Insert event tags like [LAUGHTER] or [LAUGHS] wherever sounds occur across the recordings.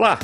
Olá,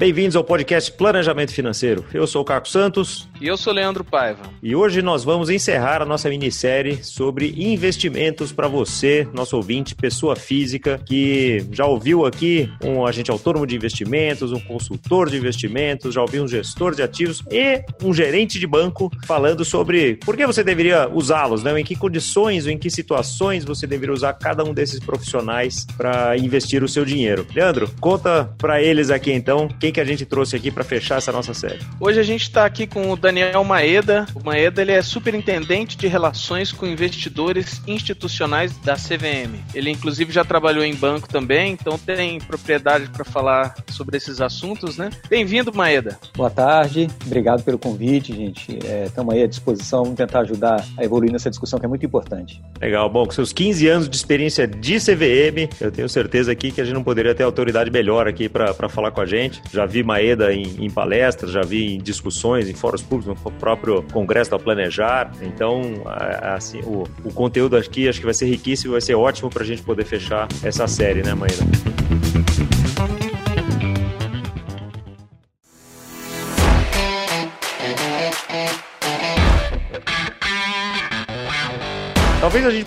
bem-vindos ao podcast Planejamento Financeiro. Eu sou o Caco Santos. E eu sou Leandro Paiva. E hoje nós vamos encerrar a nossa minissérie sobre investimentos para você, nosso ouvinte, pessoa física, que já ouviu aqui um agente autônomo de investimentos, um consultor de investimentos, já ouviu um gestor de ativos e um gerente de banco falando sobre por que você deveria usá-los, né? em que condições ou em que situações você deveria usar cada um desses profissionais para investir o seu dinheiro. Leandro, conta para eles aqui então quem que a gente trouxe aqui para fechar essa nossa série. Hoje a gente está aqui com o Daniel Maeda. O Maeda ele é superintendente de relações com investidores institucionais da CVM. Ele inclusive já trabalhou em banco também, então tem propriedade para falar sobre esses assuntos, né? Bem-vindo, Maeda. Boa tarde, obrigado pelo convite, gente. Estamos é, aí à disposição, vamos tentar ajudar a evoluir nessa discussão que é muito importante. Legal, bom, com seus 15 anos de experiência de CVM, eu tenho certeza aqui que a gente não poderia ter autoridade melhor aqui para falar com a gente. Já vi Maeda em, em palestras, já vi em discussões, em fóruns públicos no próprio Congresso da Planejar. Então, assim, o, o conteúdo aqui acho que vai ser riquíssimo, vai ser ótimo para a gente poder fechar essa série, né, Maíra?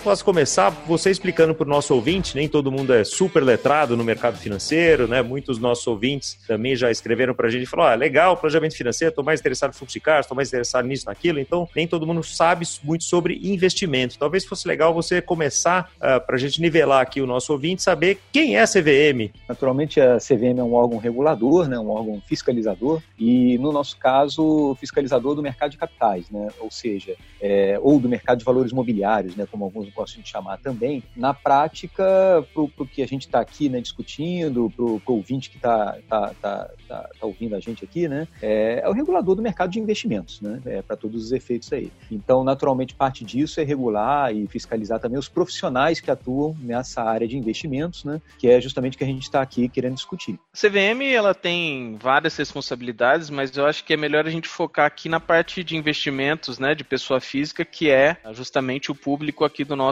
Possa começar você explicando para o nosso ouvinte, nem todo mundo é super letrado no mercado financeiro, né? Muitos nossos ouvintes também já escreveram para a gente e falaram: ah, legal, planejamento financeiro, estou mais interessado em fluxo de caixa, estou mais interessado nisso, naquilo. Então, nem todo mundo sabe muito sobre investimento. Talvez fosse legal você começar uh, ah, para a gente nivelar aqui o nosso ouvinte, saber quem é a CVM. Naturalmente, a CVM é um órgão regulador, né? um órgão fiscalizador, e no nosso caso, fiscalizador do mercado de capitais, né? ou seja, é, ou do mercado de valores mobiliários, né, como alguns gostam de chamar também, na prática, para o que a gente está aqui né, discutindo, para o ouvinte que está tá, tá, tá, tá, ouvindo a gente aqui, né, é, é, o regulador do mercado de investimentos, né, é, para todos os efeitos aí. Então, naturalmente, parte disso é regular e fiscalizar também os profissionais que atuam nessa área de investimentos, né, que é justamente o que a gente está aqui querendo discutir. A CVM ela tem várias responsabilidades, mas eu acho que é melhor a gente focar aqui na parte de investimentos, né, de pessoa física, que é justamente o público aqui do nosso,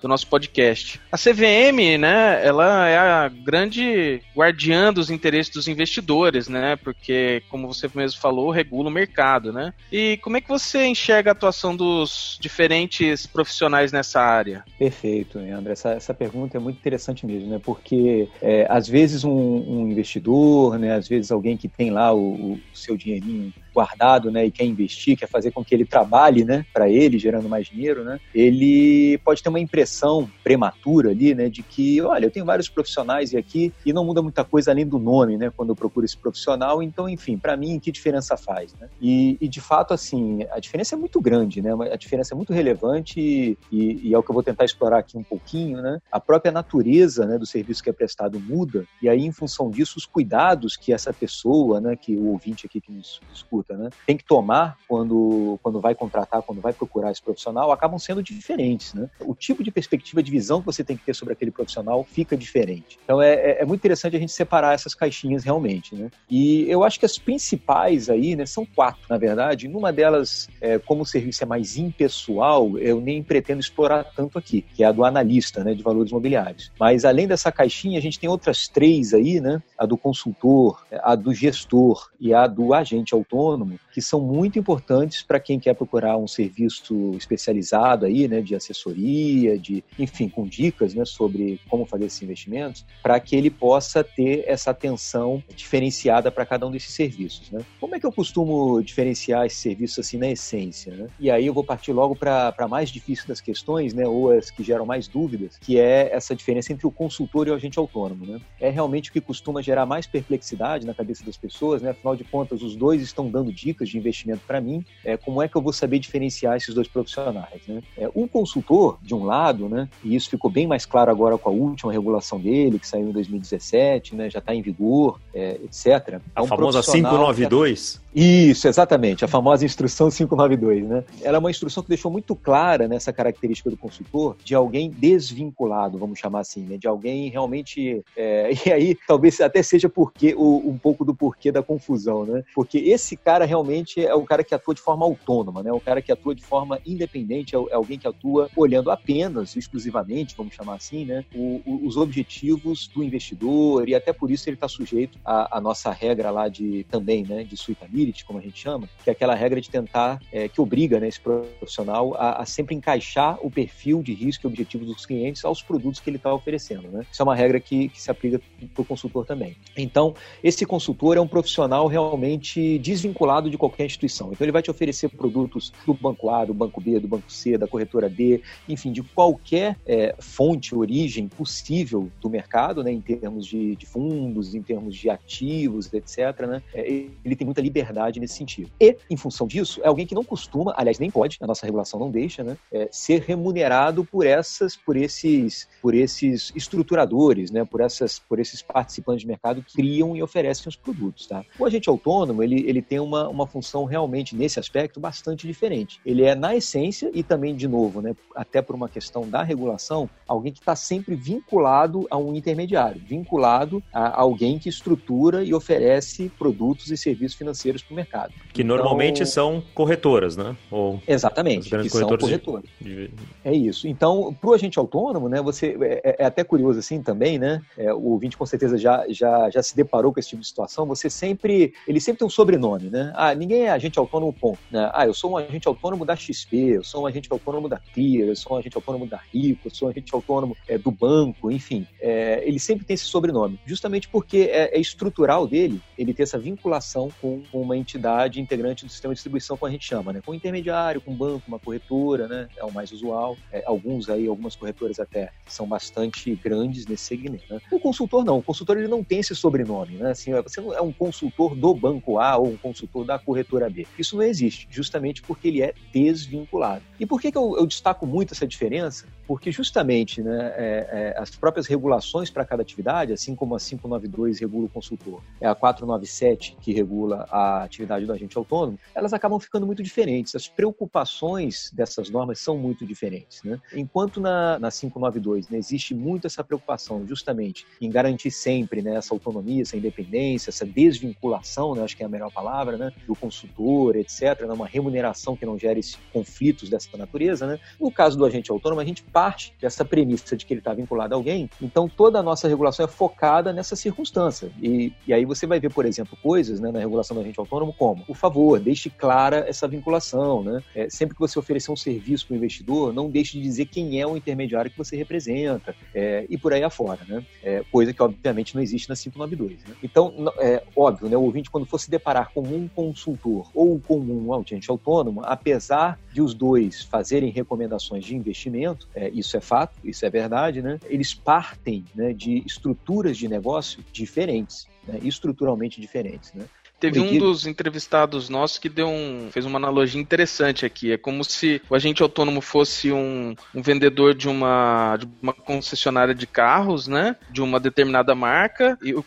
do nosso podcast. A CVM, né, ela é a grande guardiã dos interesses dos investidores, né, porque, como você mesmo falou, regula o mercado, né. E como é que você enxerga a atuação dos diferentes profissionais nessa área? Perfeito, André. Essa, essa pergunta é muito interessante mesmo, né, porque é, às vezes um, um, investidor, né, às vezes alguém que tem lá o, o seu dinheirinho guardado, né, e quer investir, quer fazer com que ele trabalhe, né, para ele, gerando mais dinheiro, né, ele pode ter uma impressão prematura ali, né, de que, olha, eu tenho vários profissionais aqui e não muda muita coisa além do nome, né, quando eu procuro esse profissional, então, enfim, para mim, que diferença faz, né? E, e, de fato, assim, a diferença é muito grande, né, a diferença é muito relevante e, e, é o que eu vou tentar explorar aqui um pouquinho, né, a própria natureza, né, do serviço que é prestado muda e aí, em função disso, os cuidados que essa pessoa, né, que o ouvinte aqui que nos escuta, né? Tem que tomar quando, quando vai contratar, quando vai procurar esse profissional, acabam sendo diferentes, né? O tipo de perspectiva de visão que você tem que ter sobre aquele profissional fica diferente. Então é, é, é muito interessante a gente separar essas caixinhas realmente, né? E eu acho que as principais aí, né, são quatro, na verdade. Numa delas, é, como o serviço é mais impessoal, eu nem pretendo explorar tanto aqui, que é a do analista, né, de valores imobiliários. Mas além dessa caixinha, a gente tem outras três aí, né? A do consultor, a do gestor e a do agente autônomo autônomo, que são muito importantes para quem quer procurar um serviço especializado aí, né, de assessoria, de, enfim, com dicas, né, sobre como fazer esses investimentos, para que ele possa ter essa atenção diferenciada para cada um desses serviços, né? Como é que eu costumo diferenciar esses serviços assim na essência, né? E aí eu vou partir logo para a mais difícil das questões, né, ou as que geram mais dúvidas, que é essa diferença entre o consultor e o agente autônomo, né? É realmente o que costuma gerar mais perplexidade na cabeça das pessoas, né? Afinal de contas, os dois estão dando dicas de investimento para mim, é, como é que eu vou saber diferenciar esses dois profissionais? Né? É, um consultor, de um lado, né, e isso ficou bem mais claro agora com a última regulação dele, que saiu em 2017, né, já está em vigor, é, etc. A é um famosa 592? Isso, exatamente, a famosa instrução 592, né? Ela é uma instrução que deixou muito clara nessa característica do consultor de alguém desvinculado, vamos chamar assim, né? De alguém realmente. É, [LAUGHS] e aí, talvez até seja porque o, um pouco do porquê da confusão, né? Porque esse cara realmente é o cara que atua de forma autônoma, né? O cara que atua de forma independente, é, é alguém que atua olhando apenas, exclusivamente, vamos chamar assim, né? O, o, os objetivos do investidor e até por isso ele está sujeito à, à, nossa regra lá de também, né? De suitability, como a gente chama, que é aquela regra de tentar, é, que obriga né, esse profissional a, a sempre encaixar o perfil de risco e objetivos dos clientes aos produtos que ele está oferecendo, né? Isso é uma regra que, que se aplica para o consultor também. Então, esse consultor é um profissional realmente desvinculado de qualquer instituição. Então, ele vai te oferecer produtos do banco A, do banco B, do banco C, da corretora D, enfim, de qualquer é, fonte, origem possível do mercado, né, em termos de, de fundos, em termos de ativos, etc. Né, é, ele tem muita liberdade nesse sentido. E, em função disso, é alguém que não costuma, aliás, nem pode, a nossa regulação não deixa, né, é, ser remunerado por essas, por esses, por esses estruturadores, né, por essas, por esses participantes de mercado que criam e oferecem os produtos, tá? O agente autônomo, ele, ele tem uma, uma função realmente, nesse aspecto, bastante diferente. Ele é, na essência, e também, de novo, né, até por uma questão da regulação, alguém que está sempre vinculado a um intermediário, vinculado a alguém que estrutura e oferece produtos e serviços financeiros para o mercado. Que então, normalmente são corretoras, né? Ou exatamente, que são corretoras. De... É isso. Então, para o agente autônomo, né, você é, é, é, até curioso assim também, né? É, o ouvinte com certeza já, já, já se deparou com esse tipo de situação. Você sempre, ele sempre tem um sobrenome, né? Ah, ninguém é agente autônomo, ponto. Né? Ah, eu sou um agente autônomo da XP, eu sou um agente autônomo da Clear, eu sou um agente autônomo da Rico, eu sou um agente autônomo é, do banco, enfim. É, ele sempre tem esse sobrenome, justamente porque é, é, estrutural dele ele ter essa vinculação com uma entidade integrante do sistema de distribuição, como a gente chama, né? Com um intermediário, com um banco, uma corretora, né? É o mais usual. É, alguns aí, algumas corretoras até são bastante grandes nesse segmento. Né? O consultor não, o consultor ele não tem esse sobrenome, né? Assim, você não é um consultor do banco A ou um consultor da corretora B. Isso não existe, justamente porque ele é desvinculado. E por que, que eu, eu destaco muito essa diferença? Porque justamente né, é, é, as próprias regulações para cada atividade, assim como a 592 regula o consultor, é a 497 que regula a atividade do agente autônomo, elas acabam ficando muito diferentes. As preocupações dessas normas são muito diferentes. Né? Enquanto na, na 592 né, existe muito essa preocupação justamente em garantir sempre né, essa autonomia, essa independência, essa desvinculação, né, acho que é a melhor palavra, né, do consultor, etc., né, uma remuneração que não gere conflitos dessa natureza. Né? No caso do agente autônomo, a gente parte dessa premissa de que ele está vinculado a alguém, então toda a nossa regulação é focada nessa circunstância. E, e aí você vai ver, por exemplo, coisas né, na regulação do agente autônomo como, por favor, deixe clara essa vinculação. Né? É, sempre que você oferecer um serviço para o investidor, não deixe de dizer quem é o intermediário que você representa é, e por aí afora. Né? É, coisa que, obviamente, não existe na 592. Né? Então, é óbvio, né, o ouvinte, quando for se deparar com um consultor ou com um agente autônomo, apesar de os dois fazerem recomendações de investimento, é, isso é fato, isso é verdade, né? Eles partem né, de estruturas de negócio diferentes, né, estruturalmente diferentes, né? Teve um dos entrevistados nossos que deu um, fez uma analogia interessante aqui. É como se o agente autônomo fosse um, um vendedor de uma, de uma concessionária de carros, né? De uma determinada marca, e o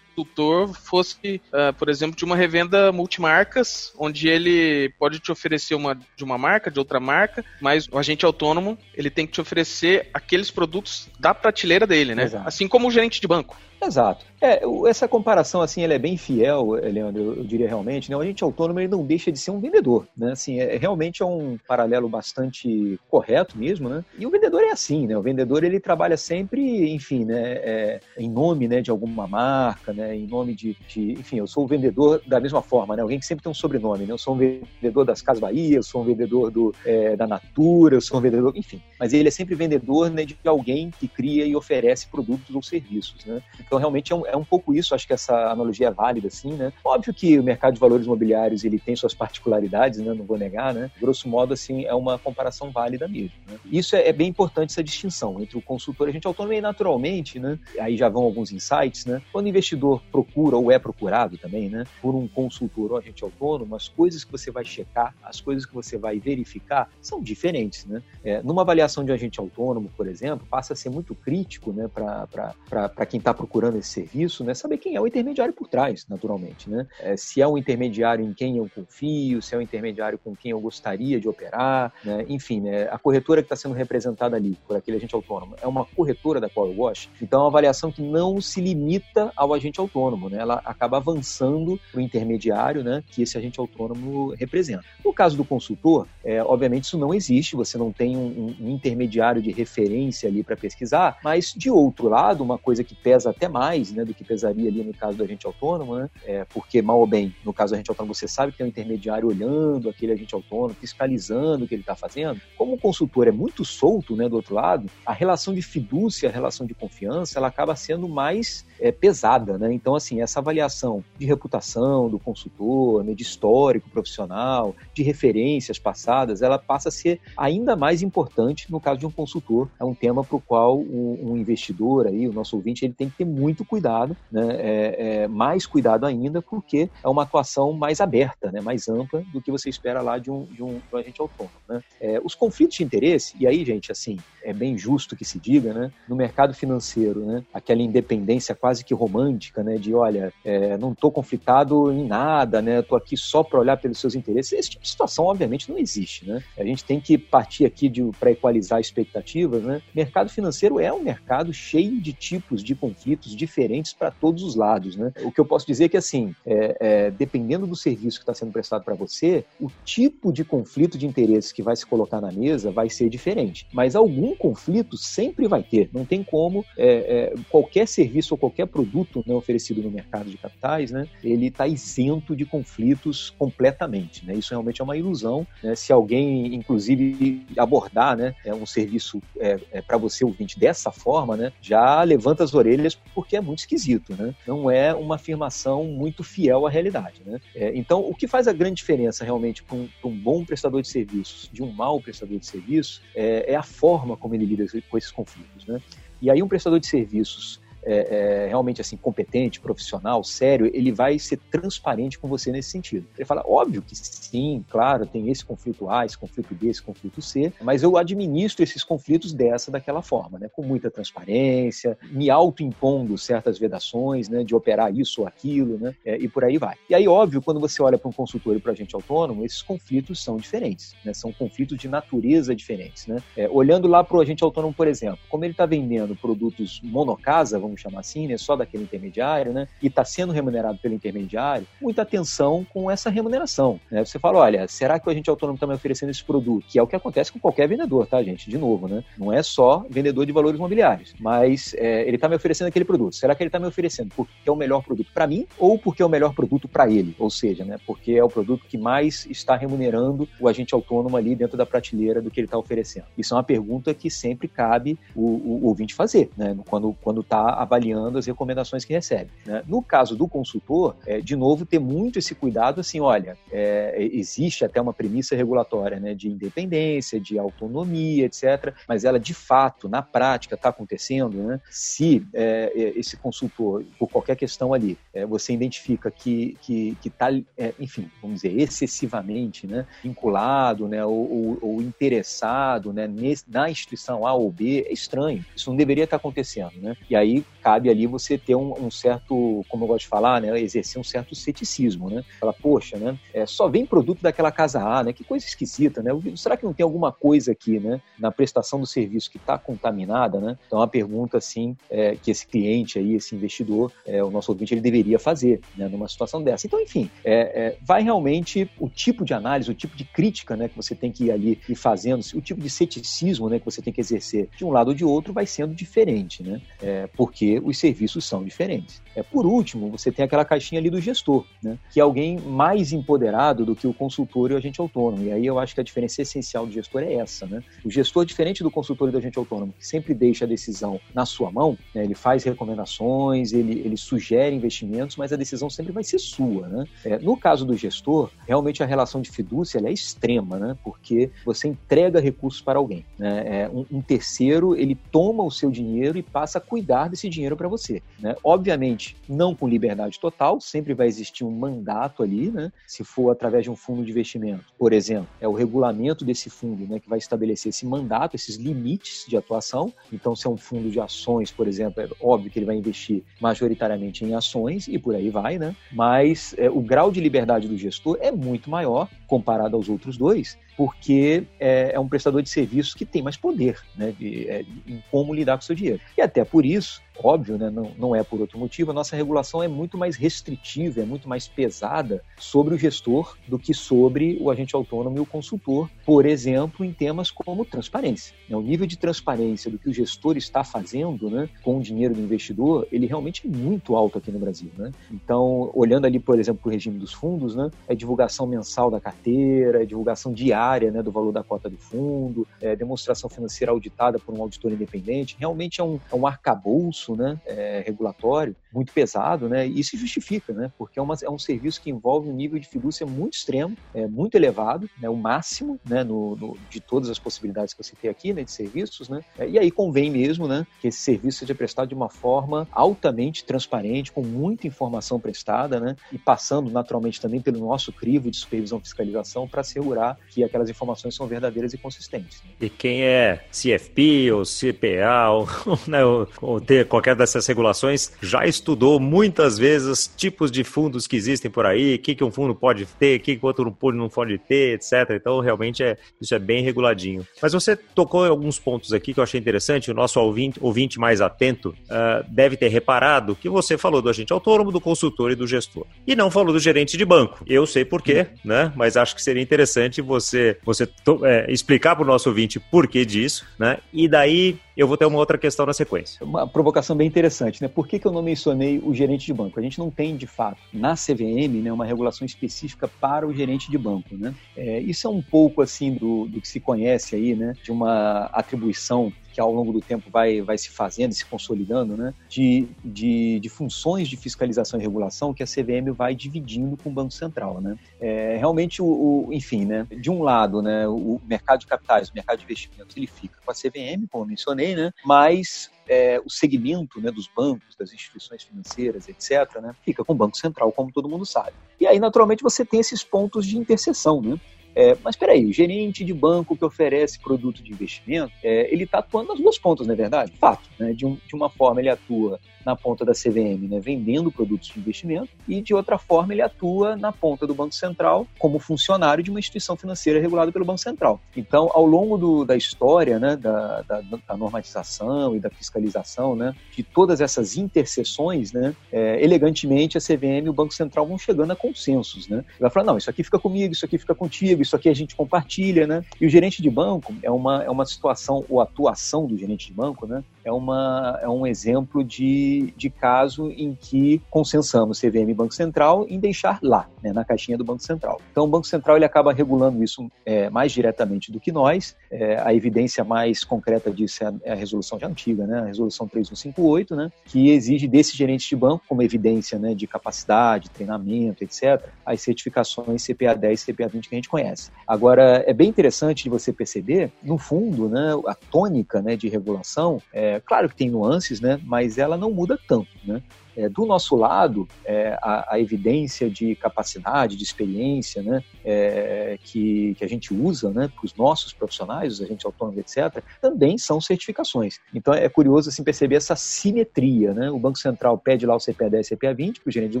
consultor fosse, uh, por exemplo, de uma revenda multimarcas, onde ele pode te oferecer uma de uma marca, de outra marca, mas o agente autônomo ele tem que te oferecer aqueles produtos da prateleira dele, né? Exato. Assim como o gerente de banco. Exato. É, essa comparação, assim, ela é bem fiel, Leandro, eu diria realmente, né? O agente autônomo, ele não deixa de ser um vendedor, né? Assim, é, realmente é um paralelo bastante correto mesmo, né? E o vendedor é assim, né? O vendedor, ele trabalha sempre, enfim, né? É, em nome, né, de alguma marca, né? Em nome de, de, enfim, eu sou vendedor da mesma forma, né? Alguém que sempre tem um sobrenome, né? Eu sou um vendedor das Casas Bahia, eu sou um vendedor do, é, da Natura, eu sou um vendedor, enfim. Mas ele é sempre vendedor, né, de alguém que cria e oferece produtos ou serviços, né? Então, realmente é um, é um pouco isso, acho que essa analogia é válida, assim, né? Óbvio que o mercado de valores imobiliários ele tem suas particularidades, né? Não vou negar, né? Grosso modo, assim, é uma comparação válida mesmo. Né? Isso é, é, bem importante essa distinção entre o consultor e a gente autônomo e naturalmente, né? Aí já vão alguns insights, né? Quando o investidor procura ou é procurado também, né? Por um consultor ou agente autônomo, as coisas que você vai checar, as coisas que você vai verificar são diferentes, né? É, numa avaliação de um agente autônomo, por exemplo, passa a ser muito crítico, né? Para quem está procurando esse serviço, né, saber quem é o intermediário por trás, naturalmente. Né? É, se é um intermediário em quem eu confio, se é um intermediário com quem eu gostaria de operar, né? enfim, né, a corretora que está sendo representada ali por aquele agente autônomo é uma corretora da qual eu gosto, então é uma avaliação que não se limita ao agente autônomo, né? ela acaba avançando para o intermediário né, que esse agente autônomo representa. No caso do consultor, é, obviamente isso não existe, você não tem um, um intermediário de referência ali para pesquisar, mas de outro lado, uma coisa que pesa até mais né, do que pesaria ali no caso do agente autônomo, né, é porque mal ou bem, no caso do agente autônomo, você sabe que tem um intermediário olhando aquele agente autônomo, fiscalizando o que ele está fazendo. Como o consultor é muito solto né, do outro lado, a relação de fidúcia, a relação de confiança, ela acaba sendo mais é, pesada. Né? Então, assim, essa avaliação de reputação do consultor, né, de histórico profissional, de referências passadas, ela passa a ser ainda mais importante no caso de um consultor. É um tema para o qual um, investidor, aí, o nosso ouvinte, ele tem que ter muito cuidado, né? É, é, mais cuidado ainda, porque é uma atuação mais aberta, né? mais ampla do que você espera lá de um, de um, de um agente autônomo. Né? É, os conflitos de interesse, e aí, gente, assim, é bem justo que se diga, né? no mercado financeiro, né? aquela independência quase que romântica, né? de olha, é, não estou conflitado em nada, né? estou aqui só para olhar pelos seus interesses. Esse tipo de situação, obviamente, não existe. Né? A gente tem que partir aqui para equalizar expectativas. Né? Mercado financeiro é um mercado cheio de tipos de conflitos diferentes para todos os lados. Né? O que eu posso dizer é que, assim, é, é, dependendo do serviço que está sendo prestado para você, o tipo de conflito de interesses que vai se colocar na mesa vai ser diferente. Mas algum conflito sempre vai ter. Não tem como é, é qualquer serviço ou qualquer produto né, oferecido no mercado de capitais, né, ele está isento de conflitos completamente. Né? Isso realmente é uma ilusão. Né? Se alguém, inclusive, abordar né, é um serviço é, é para você ouvinte dessa forma, né, já levanta as orelhas porque é muito esquisito. Né? Não é uma afirmação muito fiel à realidade. Né? É, então, o que faz a grande diferença realmente para um, um, bom prestador de serviços de um mau prestador de serviços é, é, a forma como ele lida com esses conflitos. Né? E aí, um prestador de serviços é, é, realmente assim competente, profissional, sério, ele vai ser transparente com você nesse sentido. Ele fala, óbvio que sim, claro, tem esse conflito A, esse conflito B, esse conflito C, mas eu administro esses conflitos dessa, daquela forma, né? Com muita transparência, me autoimpondo certas vedações, né? De operar isso ou aquilo, né? É, e por aí vai. E aí, óbvio, quando você olha para um consultor e para agente autônomo, esses conflitos são diferentes, né? São conflitos de natureza diferentes, né? É, olhando lá para o agente autônomo, por exemplo, como ele está vendendo produtos monocasa, vamos vamos chamar assim, né, só daquele intermediário, né, e está sendo remunerado pelo intermediário, muita atenção com essa remuneração. Né? Você fala, olha, será que o agente autônomo está me oferecendo esse produto? Que é o que acontece com qualquer vendedor, tá, gente? De novo, né? Não é só vendedor de valores imobiliários, mas é, ele está me oferecendo aquele produto. Será que ele está me oferecendo porque é o melhor produto para mim ou porque é o melhor produto para ele? Ou seja, né, porque é o produto que mais está remunerando o agente autônomo ali dentro da prateleira do que ele está oferecendo? Isso é uma pergunta que sempre cabe o, o, o ouvinte fazer, né? Quando está avaliando as recomendações que recebe. Né? No caso do consultor, é, de novo, ter muito esse cuidado, assim, olha, é, existe até uma premissa regulatória né, de independência, de autonomia, etc., mas ela, de fato, na prática, está acontecendo, né? se é, é, esse consultor, por qualquer questão ali, é, você identifica que está, que, tá, é, enfim, vamos dizer, excessivamente né, vinculado né, ou, ou, ou interessado né, na instituição A ou B, é estranho. Isso não deveria estar tá acontecendo. Né? E aí cabe ali você ter um, um, certo, como eu gosto de falar, né, exercer um certo ceticismo, né? Falar, poxa, né, é, só vem produto daquela casa A, né? Que coisa esquisita, né? Será que não tem alguma coisa aqui, né, na prestação do serviço que está contaminada, né? Então, é uma pergunta, assim, é, que esse cliente aí, esse investidor, é, o nosso ouvinte, ele deveria fazer, né, numa situação dessa. Então, enfim, é, é, vai realmente o tipo de análise, o tipo de crítica, né, que você tem que ir ali e fazendo, o tipo de ceticismo, né, que você tem que exercer de um lado ou de outro vai sendo diferente, né? É, porque os serviços são diferentes. É, por último, você tem aquela caixinha ali do gestor, né, que é alguém mais empoderado do que o consultor e o agente autônomo. E aí eu acho que a diferença essencial do gestor é essa. Né? O gestor, diferente do consultor e do agente autônomo, que sempre deixa a decisão na sua mão, né, ele faz recomendações, ele, ele sugere investimentos, mas a decisão sempre vai ser sua. Né? É, no caso do gestor, realmente a relação de fidúcia é extrema, né? porque você entrega recursos para alguém. Né? É, um, um terceiro ele toma o seu dinheiro e passa a cuidar desse esse dinheiro para você. Né? Obviamente, não com liberdade total, sempre vai existir um mandato ali, né? se for através de um fundo de investimento, por exemplo, é o regulamento desse fundo né, que vai estabelecer esse mandato, esses limites de atuação. Então, se é um fundo de ações, por exemplo, é óbvio que ele vai investir majoritariamente em ações e por aí vai, né? mas é, o grau de liberdade do gestor é muito maior comparado aos outros dois, porque é, é um prestador de serviços que tem mais poder né, de, é, em como lidar com o seu dinheiro. E até por isso, óbvio, né, não, não é por outro motivo, a nossa regulação é muito mais restritiva, é muito mais pesada sobre o gestor do que sobre o agente autônomo e o consultor, por exemplo, em temas como transparência. Né, o nível de transparência do que o gestor está fazendo né, com o dinheiro do investidor, ele realmente é muito alto aqui no Brasil. Né? Então, olhando ali, por exemplo, para o regime dos fundos, né, é divulgação mensal da carteira, é divulgação diária né, do valor da cota do fundo, é demonstração financeira auditada por um auditor independente, realmente é um, é um arcabouço né, é, regulatório muito pesado, né, e se justifica, né, porque é, uma, é, um serviço que envolve um nível de fiducia muito extremo, é, muito elevado, né, o máximo né, no, no, de todas as possibilidades que eu citei aqui, né, de serviços, né, é, e aí convém mesmo né, que esse serviço seja prestado de uma forma altamente transparente, com muita informação prestada, né, e passando naturalmente também pelo nosso crivo de supervisão e fiscalização para assegurar que aquelas informações são verdadeiras e consistentes. Né. E quem é CFP ou CPA [LAUGHS] ou, né, ou, ou ter qualquer dessas regulações, já estudou muitas vezes tipos de fundos que existem por aí, o que, que um fundo pode ter, o que, que outro não pode ter, etc. Então, realmente, é, isso é bem reguladinho. Mas você tocou em alguns pontos aqui que eu achei interessante. O nosso ouvinte, ouvinte mais atento uh, deve ter reparado que você falou do agente autônomo, do consultor e do gestor. E não falou do gerente de banco. Eu sei por quê, né? Mas acho que seria interessante você, você é, explicar para o nosso ouvinte por que disso, né? E daí eu vou ter uma outra questão na sequência. Uma provocação bem interessante, né? Por que, que eu não mencionei o gerente de banco? A gente não tem, de fato, na CVM, né, uma regulação específica para o gerente de banco, né? É, isso é um pouco, assim, do, do que se conhece aí, né? De uma atribuição que ao longo do tempo vai, vai se fazendo e se consolidando, né, de, de, de, funções de fiscalização e regulação que a CVM vai dividindo com o Banco Central. Né. É, realmente, o, o, enfim, né, de um lado, né, o mercado de capitais, o mercado de investimentos, ele fica com a CVM, como eu mencionei, né, mas é, o segmento né, dos bancos, das instituições financeiras, etc., né, fica com o Banco Central, como todo mundo sabe. E aí, naturalmente, você tem esses pontos de interseção. Né? É, mas peraí, o gerente de banco que oferece produto de investimento, é, ele está atuando nas duas pontas, não é verdade? Fato. Né? De, um, de uma forma, ele atua na ponta da CVM, né, vendendo produtos de investimento, e de outra forma ele atua na ponta do Banco Central como funcionário de uma instituição financeira regulada pelo Banco Central. Então, ao longo do, da história né, da, da, da, normatização e da fiscalização, né, de todas essas interseções, né, é, elegantemente a CVM e o Banco Central vão chegando a consensos. Né? Vai falar, não, isso aqui fica comigo, isso aqui fica contigo, isso aqui a gente compartilha. Né? E o gerente de banco é uma, é uma situação, ou atuação do gerente de banco, né, é, uma, é um exemplo de, de caso em que consensamos CVM e Banco Central em deixar lá, né, na caixinha do Banco Central. Então, o Banco Central ele acaba regulando isso é, mais diretamente do que nós. É, a evidência mais concreta disso é a, é a, resolução já antiga, né, a resolução 3158, né, que exige desse gerente de banco, como evidência né, de capacidade, treinamento, etc., as certificações CPA 10 e CPA 20 que a gente conhece. Agora, é bem interessante de você perceber, no fundo, né, a tônica né, de regulação é, claro que tem nuances, né? Mas ela não muda tanto, né? É, do nosso lado, é, a, a, evidência de capacidade, de experiência né, é, que, que a gente usa né, para os nossos profissionais, os agentes autônomos, etc., também são certificações. Então é curioso assim, perceber essa simetria. Né? O Banco Central pede lá o CPA 10 e CPA 20 para o gerente do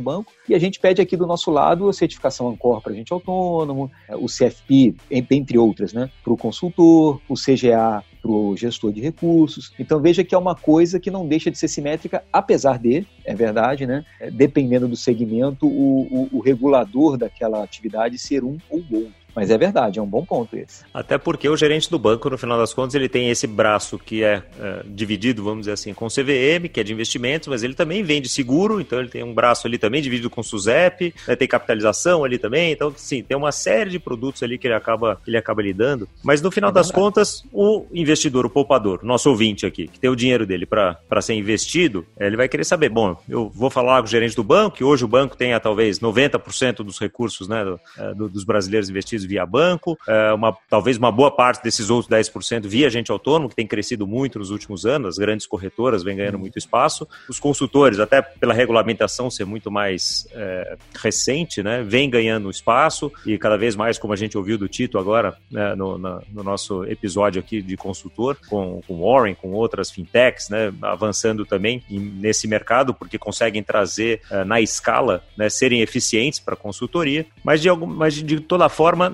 banco, e a gente pede aqui do nosso lado a certificação Ancor para agente autônomo, é, o CFP, entre outras, né, para o consultor, o CGA para o gestor de recursos. Então veja que é uma coisa que não deixa de ser simétrica, apesar de, é verdade, né? É, dependendo do segmento, o, o, o regulador daquela atividade ser um ou outro. Mas é verdade, é um bom ponto esse. Até porque o gerente do banco, no final das contas, ele tem esse braço que é, é, dividido, vamos dizer assim, com o CVM, que é de investimentos, mas ele também vende seguro, então ele tem um braço ali também dividido com o SUSEP, né, tem capitalização ali também, então sim, tem uma série de produtos ali que ele acaba, ele acaba lidando. Mas no final é das contas, o investidor, o poupador, nosso ouvinte aqui, que tem o dinheiro dele para ser investido, ele vai querer saber, bom, eu vou falar com o gerente do banco, que hoje o banco tenha talvez 90% dos recursos né, do, é, do, dos brasileiros investidos via banco, é, uma, talvez uma boa parte desses outros 10% via agente autônomo, que tem crescido muito nos últimos anos, as grandes corretoras vêm ganhando muito espaço. Os consultores, até pela regulamentação ser muito mais é, recente, né, vem ganhando espaço. E cada vez mais, como a gente ouviu do Tito agora, né, no, na, no, nosso episódio aqui de consultor, com, com Warren, com outras fintechs, né, avançando também nesse mercado, porque conseguem trazer uh, na escala, né, serem eficientes para consultoria, mas de, algum, mas de toda forma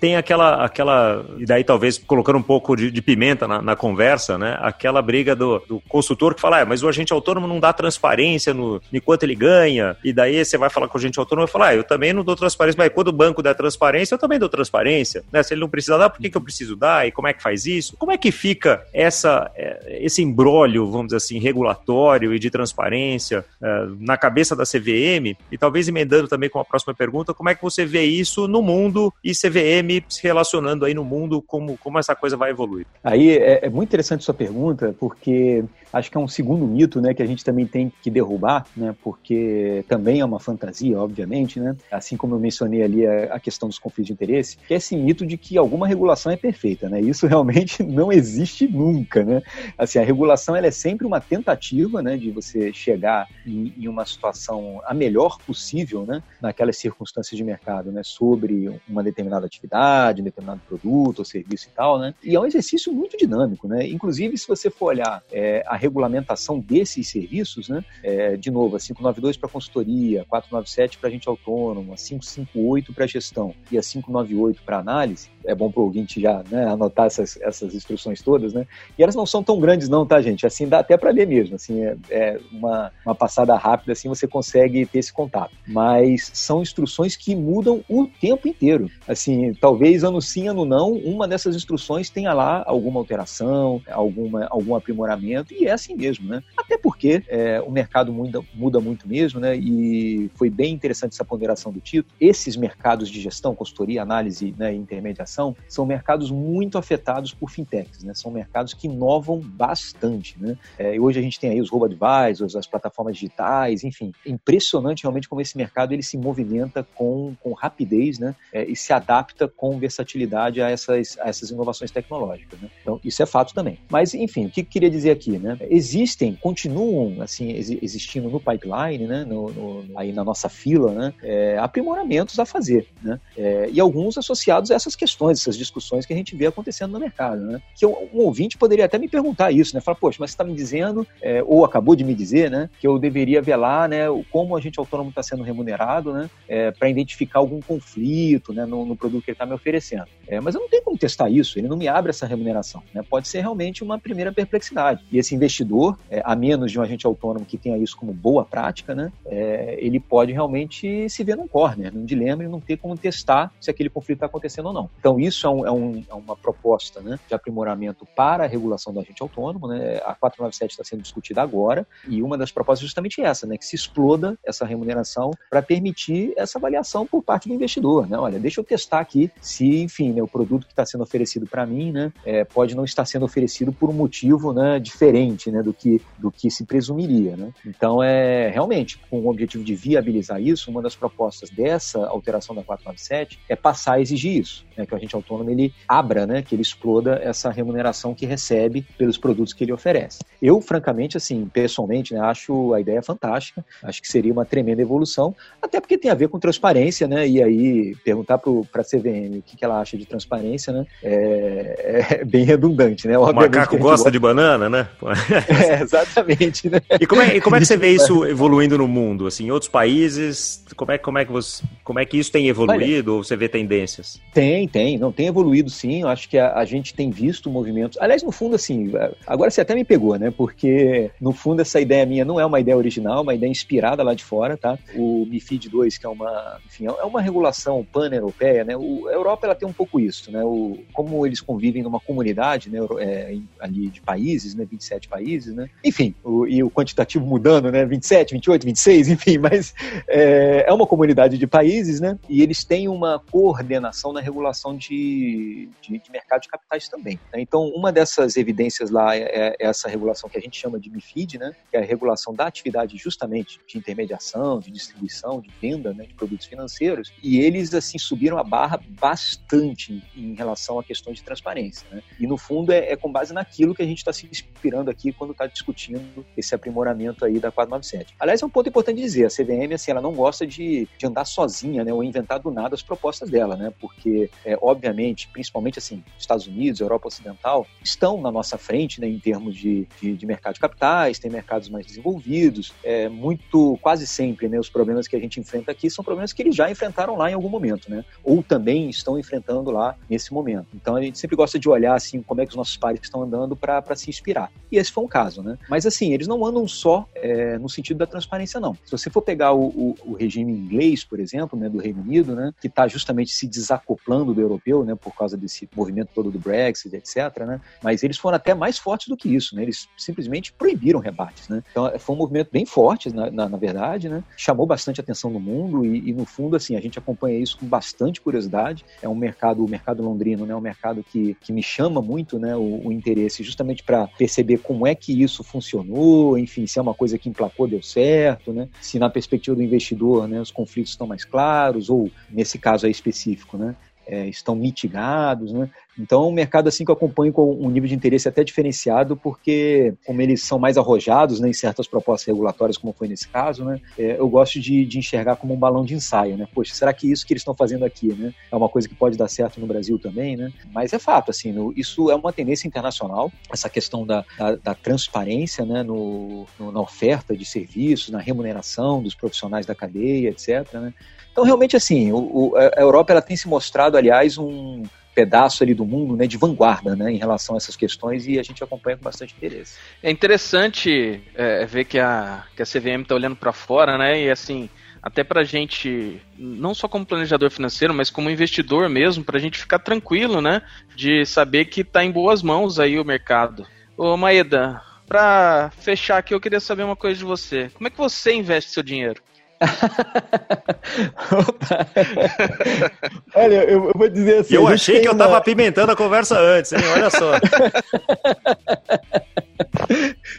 tem aquela, aquela e daí talvez colocando um pouco de, de pimenta na, na, conversa, né, aquela briga do, do consultor que fala, ah, mas o agente autônomo não dá transparência no, quanto ele ganha, e daí você vai falar com o agente autônomo e falar, ah, eu também não dou transparência, mas quando o banco der transparência, eu também dou transparência, né, se ele não precisa dar, por que, que eu preciso dar, e como é que faz isso? Como é que fica essa, é, esse embrólio, vamos dizer assim, regulatório e de transparência uh, na cabeça da CVM? E talvez emendando também com a próxima pergunta, como é que você vê isso no mundo e CVM se relacionando aí no mundo, como, como essa coisa vai evoluir? Aí é, é muito interessante sua pergunta, porque acho que é um segundo mito, né, que a gente também tem que derrubar, né, porque também é uma fantasia, obviamente, né, assim como eu mencionei ali a, a questão dos conflitos de interesse, que é esse mito de que alguma regulação é perfeita, né, isso [LAUGHS] realmente não existe nunca, né, assim, a regulação ela é sempre uma tentativa, né, de você chegar em, em uma situação a melhor possível, né, naquelas circunstâncias de mercado, né, sobre uma determinada atividade, um determinado produto ou serviço e tal, né, e é um exercício muito dinâmico, né, inclusive se você for olhar é, a regulamentação desses serviços, né? É, de novo, a 592 para consultoria, 497 para agente autônomo, a 558 para gestão e a 598 para análise, é bom para o ouvinte já né, anotar essas, essas instruções todas, né? E elas não são tão grandes não, tá, gente? Assim, dá até para ler mesmo, assim, é, é, uma, uma passada rápida, assim, você consegue ter esse contato. Mas são instruções que mudam o tempo inteiro. Assim, talvez ano sim, ano não, uma dessas instruções tenha lá alguma alteração, alguma, algum aprimoramento, e é assim mesmo, né? Até porque é, o mercado muda, muda muito mesmo, né? E foi bem interessante essa ponderação do Tito. Esses mercados de gestão, consultoria, análise né, e intermediação são mercados muito afetados por fintechs, né? São mercados que inovam bastante, né? É, e hoje a gente tem aí os robo-advisors, as plataformas digitais, enfim. É impressionante realmente como esse mercado ele se movimenta com, com rapidez, né? É, e se adapta com versatilidade a essas, a essas inovações tecnológicas, né? Então, isso é fato também. Mas, enfim, o que eu queria dizer aqui, né? Existem, continuam assim existindo no pipeline, né, no, no, aí na nossa fila, né, é, aprimoramentos a fazer, né, é, e alguns associados a essas questões, essas discussões que a gente vê acontecendo no mercado, né, que um ouvinte poderia até me perguntar isso, né, falar, poxa, mas você está me dizendo, é, ou acabou de me dizer, né, que eu deveria velar, né, como a gente autônomo está sendo remunerado, né, é, para identificar algum conflito, né, no, no produto que ele está me oferecendo. É, mas eu não tenho como testar isso, ele não me abre essa remuneração, né, pode ser realmente uma primeira perplexidade. E esse investidor, é, a menos de um agente autônomo que tenha isso como boa prática, né, é, ele pode realmente se ver num corner, num dilema e não ter como testar se aquele conflito está acontecendo ou não. Então, isso é, um, é, um, é, uma proposta né, de aprimoramento para a regulação do agente autônomo. Né, a 497 está sendo discutida agora e uma das propostas é justamente essa, né, que se exploda essa remuneração para permitir essa avaliação por parte do investidor. Né? Olha, deixa eu testar aqui se, enfim, né, o produto que está sendo oferecido para mim né, é, pode não estar sendo oferecido por um motivo né, diferente né, do, que, do que se presumiria. Né? Então, é realmente, com o objetivo de viabilizar isso, uma das propostas dessa alteração da 497 é passar a exigir isso, né, que o agente autônomo ele abra, né, que ele exploda essa remuneração que recebe pelos produtos que ele oferece. Eu, francamente, assim, pessoalmente, né, acho a ideia fantástica, acho que seria uma tremenda evolução, até porque tem a ver com transparência, né, e aí perguntar para a CVM o que, que ela acha de transparência, né, é, é bem redundante, né? O macaco gosta, gosta de banana, né? [LAUGHS] É, exatamente, né? E como é, e como é que você vê isso evoluindo no mundo? Assim, em outros países, como é, como é, que, você, como é que isso tem evoluído Olha, ou você vê tendências? Tem, tem. Não, tem evoluído sim. Eu acho que a, a, gente tem visto movimentos. Aliás, no fundo, assim, agora você até me pegou, né? Porque, no fundo, essa ideia minha não é uma ideia original, é uma ideia inspirada lá de fora, tá? O MIFID 2, que é uma, enfim, é uma regulação pan-europeia, né? O, a Europa, ela tem um pouco isso, né? O, como eles convivem numa comunidade, né? É, ali de países, né? 27 países, né? Enfim, o, e o quantitativo mudando, né? 27, 28, 26, enfim, mas é, é uma comunidade de países, né? E eles têm uma coordenação na regulação de, de, de mercado de capitais também. Né? Então, uma dessas evidências lá é, é, essa regulação que a gente chama de MIFID, né, que é a regulação da atividade justamente de intermediação, de distribuição, de venda né, de produtos financeiros, e eles assim subiram a barra bastante em, relação a questões de transparência. Né? E no fundo é, é com base naquilo que a gente está se inspirando aqui quando está discutindo esse aprimoramento aí da 497. Aliás, é um ponto importante dizer, a CVM assim, ela não gosta de, de andar sozinha, né, ou inventar do nada as propostas dela, né, porque é, obviamente, principalmente assim, Estados Unidos, Europa Ocidental, estão na nossa frente, né, em termos de, de, de mercado de capitais, tem mercados mais desenvolvidos, é muito, quase sempre, né, os problemas que a gente enfrenta aqui são problemas que eles já enfrentaram lá em algum momento, né, ou também estão enfrentando lá nesse momento. Então a gente sempre gosta de olhar assim como é que os nossos pares estão andando para se inspirar. E esse foi um caso, né? Mas assim, eles não andam só é, no sentido da transparência, não. Se você for pegar o, o, o regime inglês, por exemplo, né, do Reino Unido, né, que está justamente se desacoplando do europeu, né, por causa desse movimento todo do Brexit, etc., né, mas eles foram até mais fortes do que isso, né, eles simplesmente proibiram rebates, né. Então foi um movimento bem forte, na, na, na verdade, né, chamou bastante atenção no mundo e, e, no fundo, assim, a gente acompanha isso com bastante curiosidade. É um mercado, o mercado londrino, né, um mercado que, que me chama muito, né, o, o interesse justamente para perceber como é que isso funcionou, enfim, se é uma coisa que emplacou, deu certo, né, se na perspectiva do investidor, né, os conflitos estão mais claros ou nesse caso aí específico, né, é, estão mitigados, né? Então, um mercado assim que eu acompanho com um nível de interesse até diferenciado, porque como eles são mais arrojados né, em certas propostas regulatórias, como foi nesse caso, né, é, eu gosto de, de, enxergar como um balão de ensaio, né? Poxa, será que isso que eles estão fazendo aqui, né, é uma coisa que pode dar certo no Brasil também, né? Mas é fato, assim, no, isso é uma tendência internacional, essa questão da, da, da transparência, né, no, no, na oferta de serviços, na remuneração dos profissionais da cadeia, etc. Né? Então, realmente, assim, o, o, a Europa ela tem se mostrado, aliás, um pedaço ali do mundo né, de vanguarda né, em relação a essas questões e a gente acompanha com bastante interesse. É interessante é, ver que a, que a CVM está olhando para fora, né? E assim, até para a gente, não só como planejador financeiro, mas como investidor mesmo, para a gente ficar tranquilo, né? De saber que está em boas mãos aí o mercado. Ô Maeda, para fechar aqui, eu queria saber uma coisa de você. Como é que você investe seu dinheiro? [LAUGHS] Olha, eu, eu, vou dizer assim. Eu achei que eu tava apimentando a conversa antes, hein? Olha só. [LAUGHS]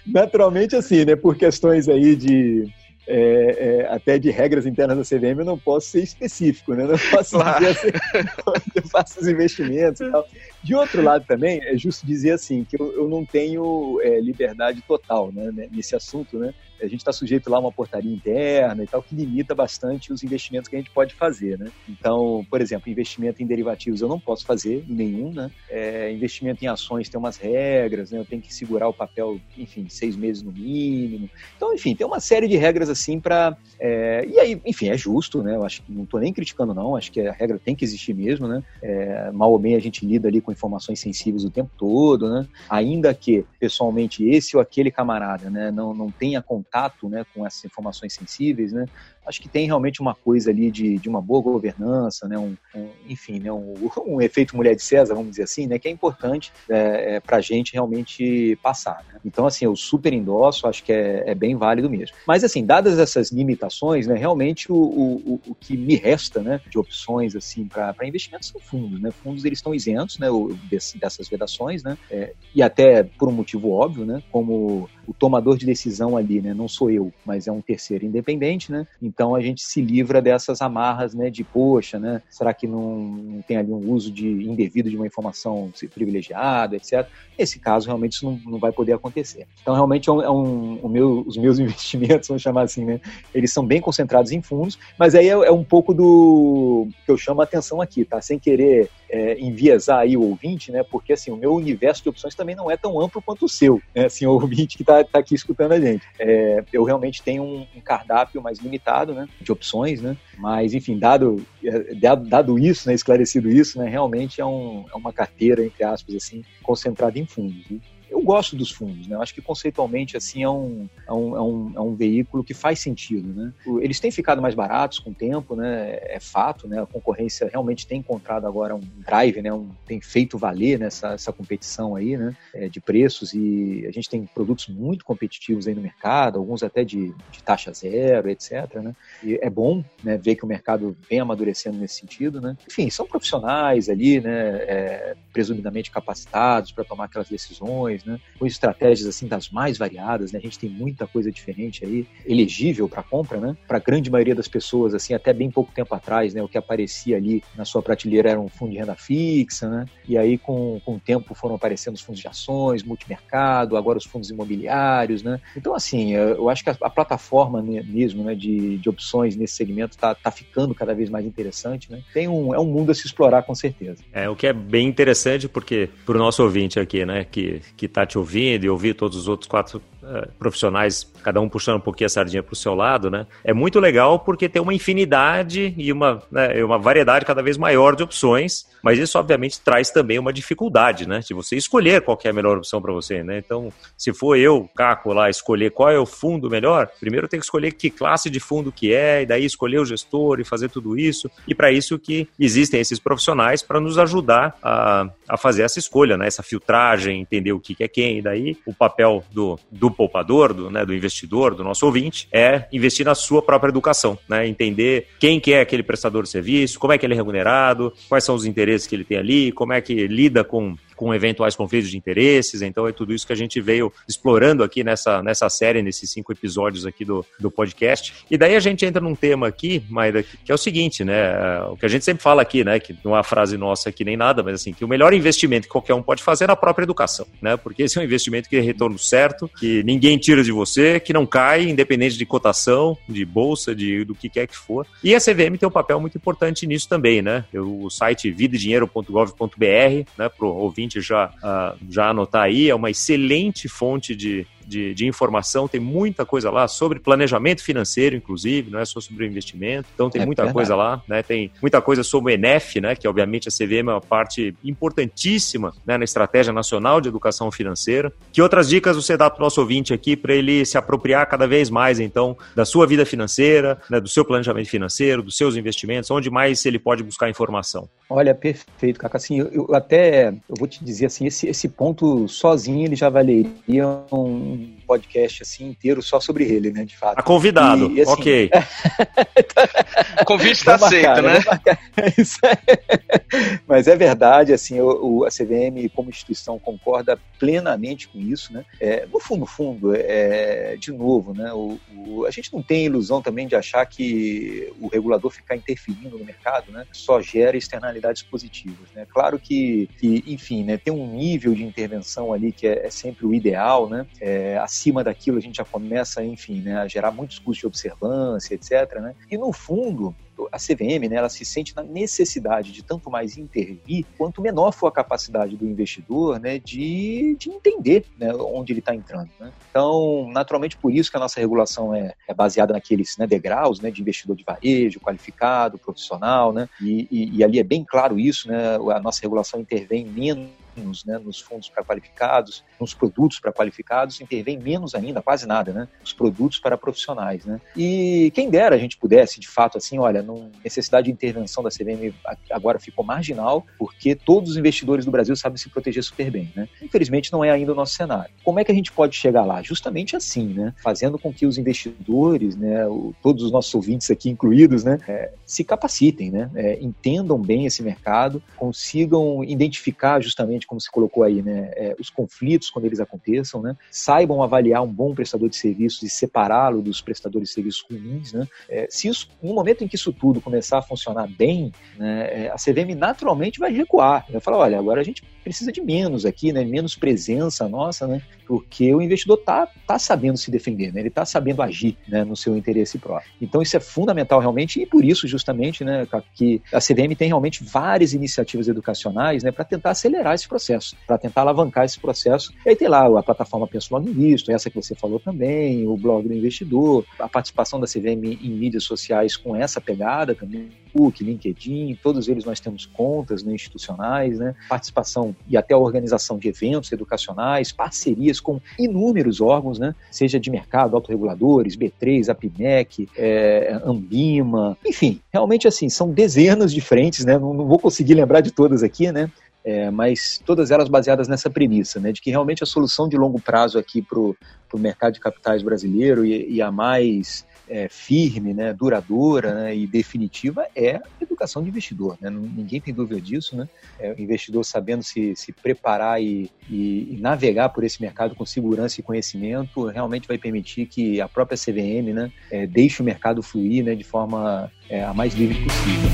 Naturalmente, assim, né? Por questões aí de é, é, até de regras internas da CVM, eu não posso ser específico, né? Não posso claro. dizer assim, [LAUGHS] eu faço os investimentos e tal. De outro lado também, é justo dizer assim, que eu, eu não tenho é, liberdade total né, nesse assunto, né? A gente está sujeito lá a uma portaria interna e tal, que limita bastante os investimentos que a gente pode fazer, né? Então, por exemplo, investimento em derivativos eu não posso fazer nenhum, né? É, investimento em ações tem umas regras, né? Eu tenho que segurar o papel, enfim, seis meses no mínimo. Então, enfim, tem uma série de regras assim para... É, e aí, enfim, é justo, né? Eu acho que não estou nem criticando não, acho que a regra tem que existir mesmo, né? É, mal ou bem a gente lida ali informações sensíveis o tempo todo, né? Ainda que, pessoalmente, esse ou aquele camarada, né, não, não tenha contato, né, com essas informações sensíveis, né? acho que tem realmente uma coisa ali de, de uma boa governança, né? Um, um enfim, né? Um, [LAUGHS] um, efeito mulher de César, vamos dizer assim, né? que é importante é, é, para a gente realmente passar. Né? Então, assim, eu super endosso, acho que é, é, bem válido mesmo. Mas, assim, dadas essas limitações, né? realmente o, o, o que me resta né? de opções assim para investimentos são fundos. Né? Fundos eles estão isentos né? O, dessas vedações, né? É, e até por um motivo óbvio, né? como o tomador de decisão ali, né? não sou eu, mas é um terceiro independente, né? Então a gente se livra dessas amarras, né, de poxa, né, será que não, tem ali um uso de indevido de uma informação privilegiada, etc. Nesse caso, realmente isso não, não vai poder acontecer. Então, realmente é um, é um, meu, os meus [LAUGHS] investimentos, vamos chamar assim, né, eles são bem concentrados em fundos, mas aí é, é um pouco do que eu chamo a atenção aqui, tá? Sem querer é, enviesar aí o ouvinte, né? Porque assim, o meu universo de opções também não é tão amplo quanto o seu, né? Assim, o ouvinte que está tá aqui escutando a gente. É, eu realmente tenho um, um, cardápio mais limitado, né? De opções, né? Mas, enfim, dado, é, dado, isso, né? Esclarecido isso, né? Realmente é, um, é uma carteira, entre aspas, assim, concentrada em fundos. Viu? Eu gosto dos fundos, né? Eu acho que conceitualmente assim é um, é um, é um, é um veículo que faz sentido, né? Eles têm ficado mais baratos com o tempo, né? É fato, né? A concorrência realmente tem encontrado agora um drive, né? Um, tem feito valer nessa essa competição aí, né? É, de preços e a gente tem produtos muito competitivos aí no mercado, alguns até de, de taxa zero, etc, né? E é bom, né? Ver que o mercado vem amadurecendo nesse sentido, né? Enfim, são profissionais ali, né? É, presumidamente capacitados para tomar aquelas decisões, né? Com estratégias assim das mais variadas, né? A gente tem muita coisa diferente aí, elegível para compra, né? Para a grande maioria das pessoas, assim, até bem pouco tempo atrás, né? O que aparecia ali na sua prateleira era um fundo de renda fixa, né? E aí com, com o tempo foram aparecendo os fundos de ações, multimercado, agora os fundos imobiliários, né? Então assim, eu acho que a, a plataforma mesmo, né? De, de opções nesse segmento está tá ficando cada vez mais interessante, né? Tem um é um mundo a se explorar com certeza. É o que é bem interessante porque para o nosso ouvinte aqui, né? Que que está te ouvindo e ouvir todos os outros quatro profissionais, cada um puxando um pouquinho a sardinha para o seu lado, né? É muito legal porque tem uma infinidade e uma, né, uma variedade cada vez maior de opções, mas isso obviamente traz também uma dificuldade, né? De você escolher qual é a melhor opção para você, né? Então, se for eu, Caco, lá escolher qual é o fundo melhor, primeiro eu tenho que escolher que classe de fundo que é, e daí escolher o gestor e fazer tudo isso. E para isso que existem esses profissionais para nos ajudar a, a fazer essa escolha, né? Essa filtragem, entender o que, que é quem, e daí o papel do, do poupador, do, né, do investidor, do nosso ouvinte, é investir na sua própria educação, né? Entender quem que é aquele prestador de serviço, como é que ele é remunerado, quais são os interesses que ele tem ali, como é que lida com com eventuais conflitos de interesses. Então é tudo isso que a gente veio explorando aqui nessa, nessa série, nesses cinco episódios aqui do, do podcast. E daí a gente entra num tema aqui, Maida, que é o seguinte, né? O que a gente sempre fala aqui, né? Que não é uma frase nossa aqui nem nada, mas assim, que o melhor investimento que qualquer um pode fazer é na própria educação, né? Porque esse é um investimento que é retorno certo, que ninguém tira de você, que não cai, independente de cotação, de bolsa, de do que quer que for. E a CVM tem um papel muito importante nisso também, né? O site vidadinheiro.gov.br, né? Pro ouvinte ouvinte já, uh, já anotar aí, é uma excelente fonte de, de, de, informação, tem muita coisa lá sobre planejamento financeiro, inclusive, não é só sobre investimento. Então tem é muita verdade. coisa lá, né? Tem muita coisa sobre o ENEF, né? Que obviamente a CVM é uma parte importantíssima né, na estratégia nacional de educação financeira. Que outras dicas você dá para o nosso ouvinte aqui para ele se apropriar cada vez mais, então, da sua vida financeira, né, do seu planejamento financeiro, dos seus investimentos, onde mais ele pode buscar informação? Olha, perfeito, Caca. Assim, eu, eu até eu vou te dizer assim, esse, esse ponto sozinho ele já valeria um Mm. Podcast assim inteiro só sobre ele, né, de fato. Tá convidado, e, assim, ok. [LAUGHS] o convite está aceito, né? [LAUGHS] Mas é verdade, assim, o, o, a CVM como instituição concorda plenamente com isso, né? É, no fundo, fundo, é, de novo, né? O, o, a gente não tem ilusão também de achar que o regulador ficar interferindo no mercado, né? Só gera externalidades positivas, né? Claro que, que enfim, né? Tem um nível de intervenção ali que é, é sempre o ideal, né? É, acima daquilo a gente já começa, enfim, né, a gerar muitos custos de observância, etc. Né? E no fundo, a CVM, né, ela se sente na necessidade de tanto mais intervir, quanto menor for a capacidade do investidor, né, de, de entender né, onde ele está entrando. Né? Então, naturalmente, por isso que a nossa regulação é, é baseada naqueles né, degraus né, de investidor de varejo, qualificado, profissional, né, e, e, e ali é bem claro isso, né, a nossa regulação intervém menos né, nos fundos para qualificados, nos produtos para qualificados, intervém menos ainda, quase nada, né, os produtos para profissionais, né. E quem dera a gente pudesse, de fato, assim, olha, não, necessidade de intervenção da CVM agora ficou marginal, porque todos os investidores do Brasil sabem se proteger super bem, né. Infelizmente não é ainda o nosso cenário. Como é que a gente pode chegar lá? Justamente assim, né, fazendo com que os investidores, né, o, todos os nossos ouvintes aqui incluídos, né, é, se capacitem, né, é, entendam bem esse mercado, consigam identificar justamente como se colocou aí, né, é, os conflitos quando eles aconteçam, né, saibam avaliar um bom prestador de serviços e separá-lo dos prestadores de serviços ruins, né, é, se isso, no momento em que isso tudo começar a funcionar bem, né, é, a CVM naturalmente vai recuar, vai falar, olha, agora a gente precisa de menos aqui, né, menos presença nossa, né, porque o investidor tá, tá sabendo se defender, né, ele tá sabendo agir, né, no seu interesse próprio. Então isso é fundamental realmente e por isso justamente, né, que a CVM tem realmente várias iniciativas educacionais, né, para tentar acelerar esse processo processo, para tentar alavancar esse processo. E aí tem lá a plataforma Penso Logo Invisto, essa que você falou também, o blog do investidor, a participação da CVM em mídias sociais com essa pegada também, Facebook, LinkedIn, todos eles nós temos contas né, institucionais, né, participação e até organização de eventos educacionais, parcerias com inúmeros órgãos, né, seja de mercado, autorreguladores, B3, APMEC, é, Ambima, enfim, realmente assim, são dezenas de frentes, né, não, não vou conseguir lembrar de todas aqui, né, É, mas todas elas baseadas nessa premissa, né, de que realmente a solução de longo prazo aqui para o mercado de capitais brasileiro e, e a mais é, firme, né, duradoura né, e definitiva é a educação de investidor. Né? Ninguém tem dúvida disso. Né? É, o investidor sabendo se, se preparar e, e, navegar por esse mercado com segurança e conhecimento realmente vai permitir que a própria CVM né, é, deixe o mercado fluir né, de forma é, a mais livre possível.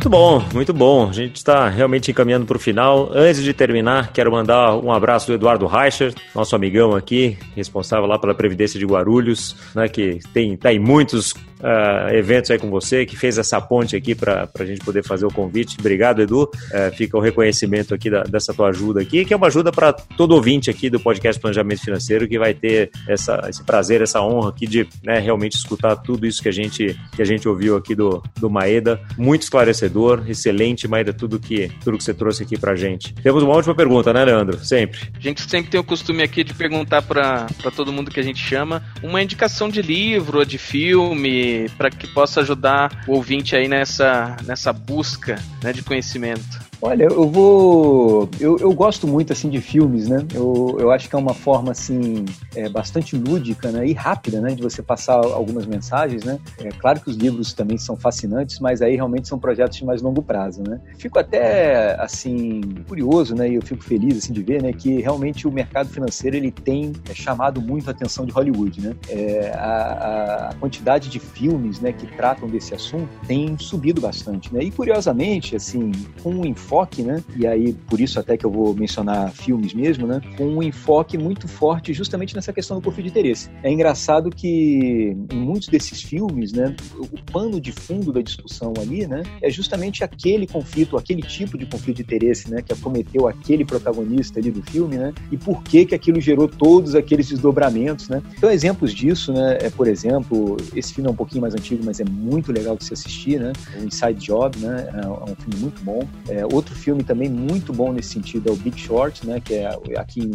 Muito bom, muito bom. A gente está realmente encaminhando para o final. Antes de terminar, quero mandar um abraço do Eduardo Reicher, nosso amigão aqui, responsável lá pela Previdência de Guarulhos, né, que tem tá em muitos uh, eventos aí com você, que fez essa ponte aqui para a gente poder fazer o convite. Obrigado, Edu. Uh, fica o reconhecimento aqui da, dessa tua ajuda aqui, que é uma ajuda para todo ouvinte aqui do podcast Planejamento Financeiro, que vai ter essa, esse prazer, essa honra aqui de né, realmente escutar tudo isso que a gente, que a gente ouviu aqui do, do Maeda. Muito esclarecedor, excelente, Maeda, tudo que, tudo que você trouxe aqui para gente. Temos uma última pergunta, né, Leandro? Sempre. A gente sempre tem o costume aqui de perguntar para todo mundo que a gente chama uma indicação de livro ou de filme, para que possa ajudar o ouvinte aí nessa, nessa busca né, de conhecimento? Olha, eu vou. Eu, eu gosto muito assim de filmes, né? Eu, eu acho que é uma forma assim é, bastante lúdica né? e rápida, né? De você passar algumas mensagens, né? É claro que os livros também são fascinantes, mas aí realmente são projetos de mais longo prazo, né? Fico até assim curioso, né? E eu fico feliz assim de ver, né? Que realmente o mercado financeiro ele tem é, chamado muito a atenção de Hollywood, né? É, a, a quantidade de filmes, né? Que tratam desse assunto tem subido bastante, né? E curiosamente, assim, com um enfoque, né? E aí, por isso até que eu vou mencionar filmes mesmo, né? Com um enfoque muito forte justamente nessa questão do conflito de interesse. É engraçado que em muitos desses filmes, né? O pano de fundo da discussão ali, né? É justamente aquele conflito, aquele tipo de conflito de interesse, né? Que acometeu aquele protagonista ali do filme, né? E por que que aquilo gerou todos aqueles desdobramentos, né? Então, exemplos disso, né? É, por exemplo, esse filme é um pouquinho mais antigo, mas é muito legal de se assistir, né? O Inside Job, né? É um filme muito bom. É, Outro filme também muito bom nesse sentido é o Big Short, né, que é aqui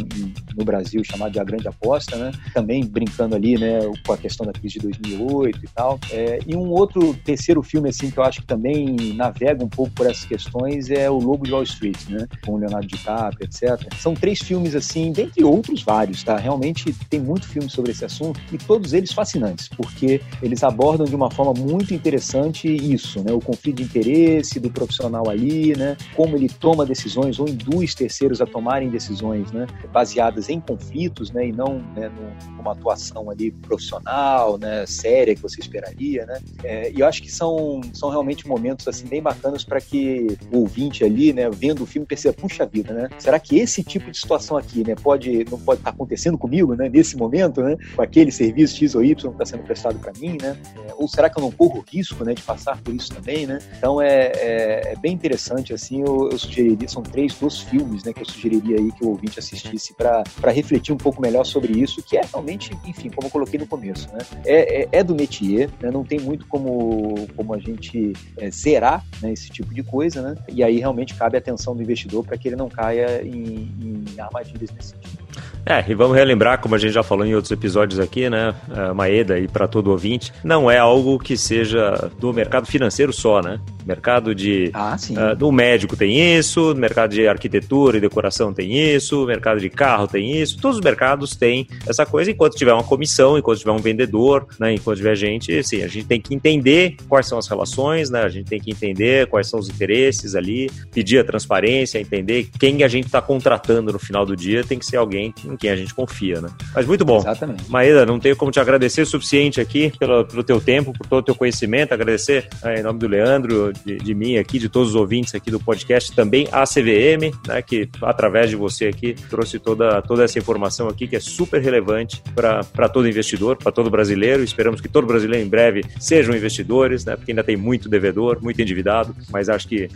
no Brasil chamado de A Grande Aposta, né, também brincando ali, né, com a questão da crise de 2008 e tal. É, e um outro terceiro filme assim que eu acho que também navega um pouco por essas questões é o Lobo de Wall Street, né, com o Leonardo DiCaprio, etc. São três filmes assim, dentre outros vários, tá? Realmente tem muito filme sobre esse assunto e todos eles fascinantes, porque eles abordam de uma forma muito interessante isso, né, o conflito de interesse do profissional ali, né, como ele toma decisões ou induz terceiros a tomarem decisões né, baseadas em conflitos né, e não né, numa atuação ali profissional, né, séria que você esperaria. Né? É, e eu acho que são, são realmente momentos assim bem bacanas para que o ouvinte ali, né, vendo o filme, perceba, puxa vida, né? Será que esse tipo de situação aqui né, pode, não pode estar tá acontecendo comigo né, nesse momento, né, com aquele serviço X ou Y que está sendo prestado para mim? Né? É, ou será que eu não corro risco né, de passar por isso também? Né? Então é, é, é bem interessante assim eu, eu, sugeriria, são três dos filmes né, que eu sugeriria aí que o ouvinte assistisse para refletir um pouco melhor sobre isso, que é realmente, enfim, como eu coloquei no começo, né? É, é, é do métier, né? não tem muito como, como a gente é, zerar né, esse tipo de coisa, né? E aí realmente cabe a atenção do investidor para que ele não caia em, em armadilhas nesse sentido. É, e vamos relembrar, como a gente já falou em outros episódios aqui, né, Maeda e para todo ouvinte, não é algo que seja do mercado financeiro só, né? Mercado de ah, uh, do médico tem isso, mercado de arquitetura e decoração tem isso, mercado de carro tem isso, todos os mercados têm essa coisa. Enquanto tiver uma comissão, enquanto tiver um vendedor, né, enquanto tiver gente, sim, a gente tem que entender quais são as relações, né? A gente tem que entender quais são os interesses ali, pedir a transparência, entender quem a gente está contratando no final do dia, tem que ser alguém em quem a gente confia, né? Mas muito bom. Exatamente. Maíra, não tenho como te agradecer o suficiente aqui pelo, pelo teu tempo, por todo o teu conhecimento, agradecer é, em nome do Leandro, de, de, mim aqui, de todos os ouvintes aqui do podcast, também a CVM, né, que através de você aqui trouxe toda, toda essa informação aqui que é super relevante para todo investidor, para todo brasileiro. Esperamos que todo brasileiro em breve sejam investidores, né, porque ainda tem muito devedor, muito endividado, mas acho que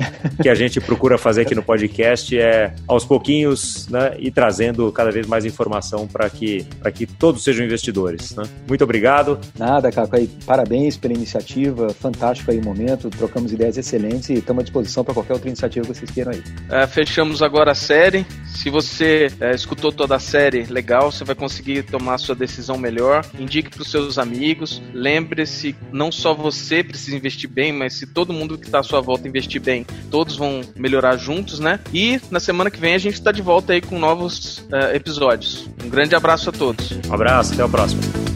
que a gente procura fazer aqui no podcast é aos pouquinhos, né, e trazendo cada vez mais informação para que, que todos sejam investidores. Né? Muito obrigado. Nada, Caco, aí, parabéns pela iniciativa, fantástico aí o momento, trocamos ideias excelentes e estamos à disposição para qualquer outra iniciativa que vocês queiram aí. É, fechamos agora a série Se você é, escutou toda a série, legal, você vai conseguir tomar a sua decisão melhor. Indique para os seus amigos. Lembre-se, não só você precisa investir bem, mas se todo mundo que está à sua volta investir bem, todos vão melhorar juntos, né? E na semana que vem a gente está de volta aí com novos uh, episódios. Um grande abraço a todos. Um abraço, até o próximo.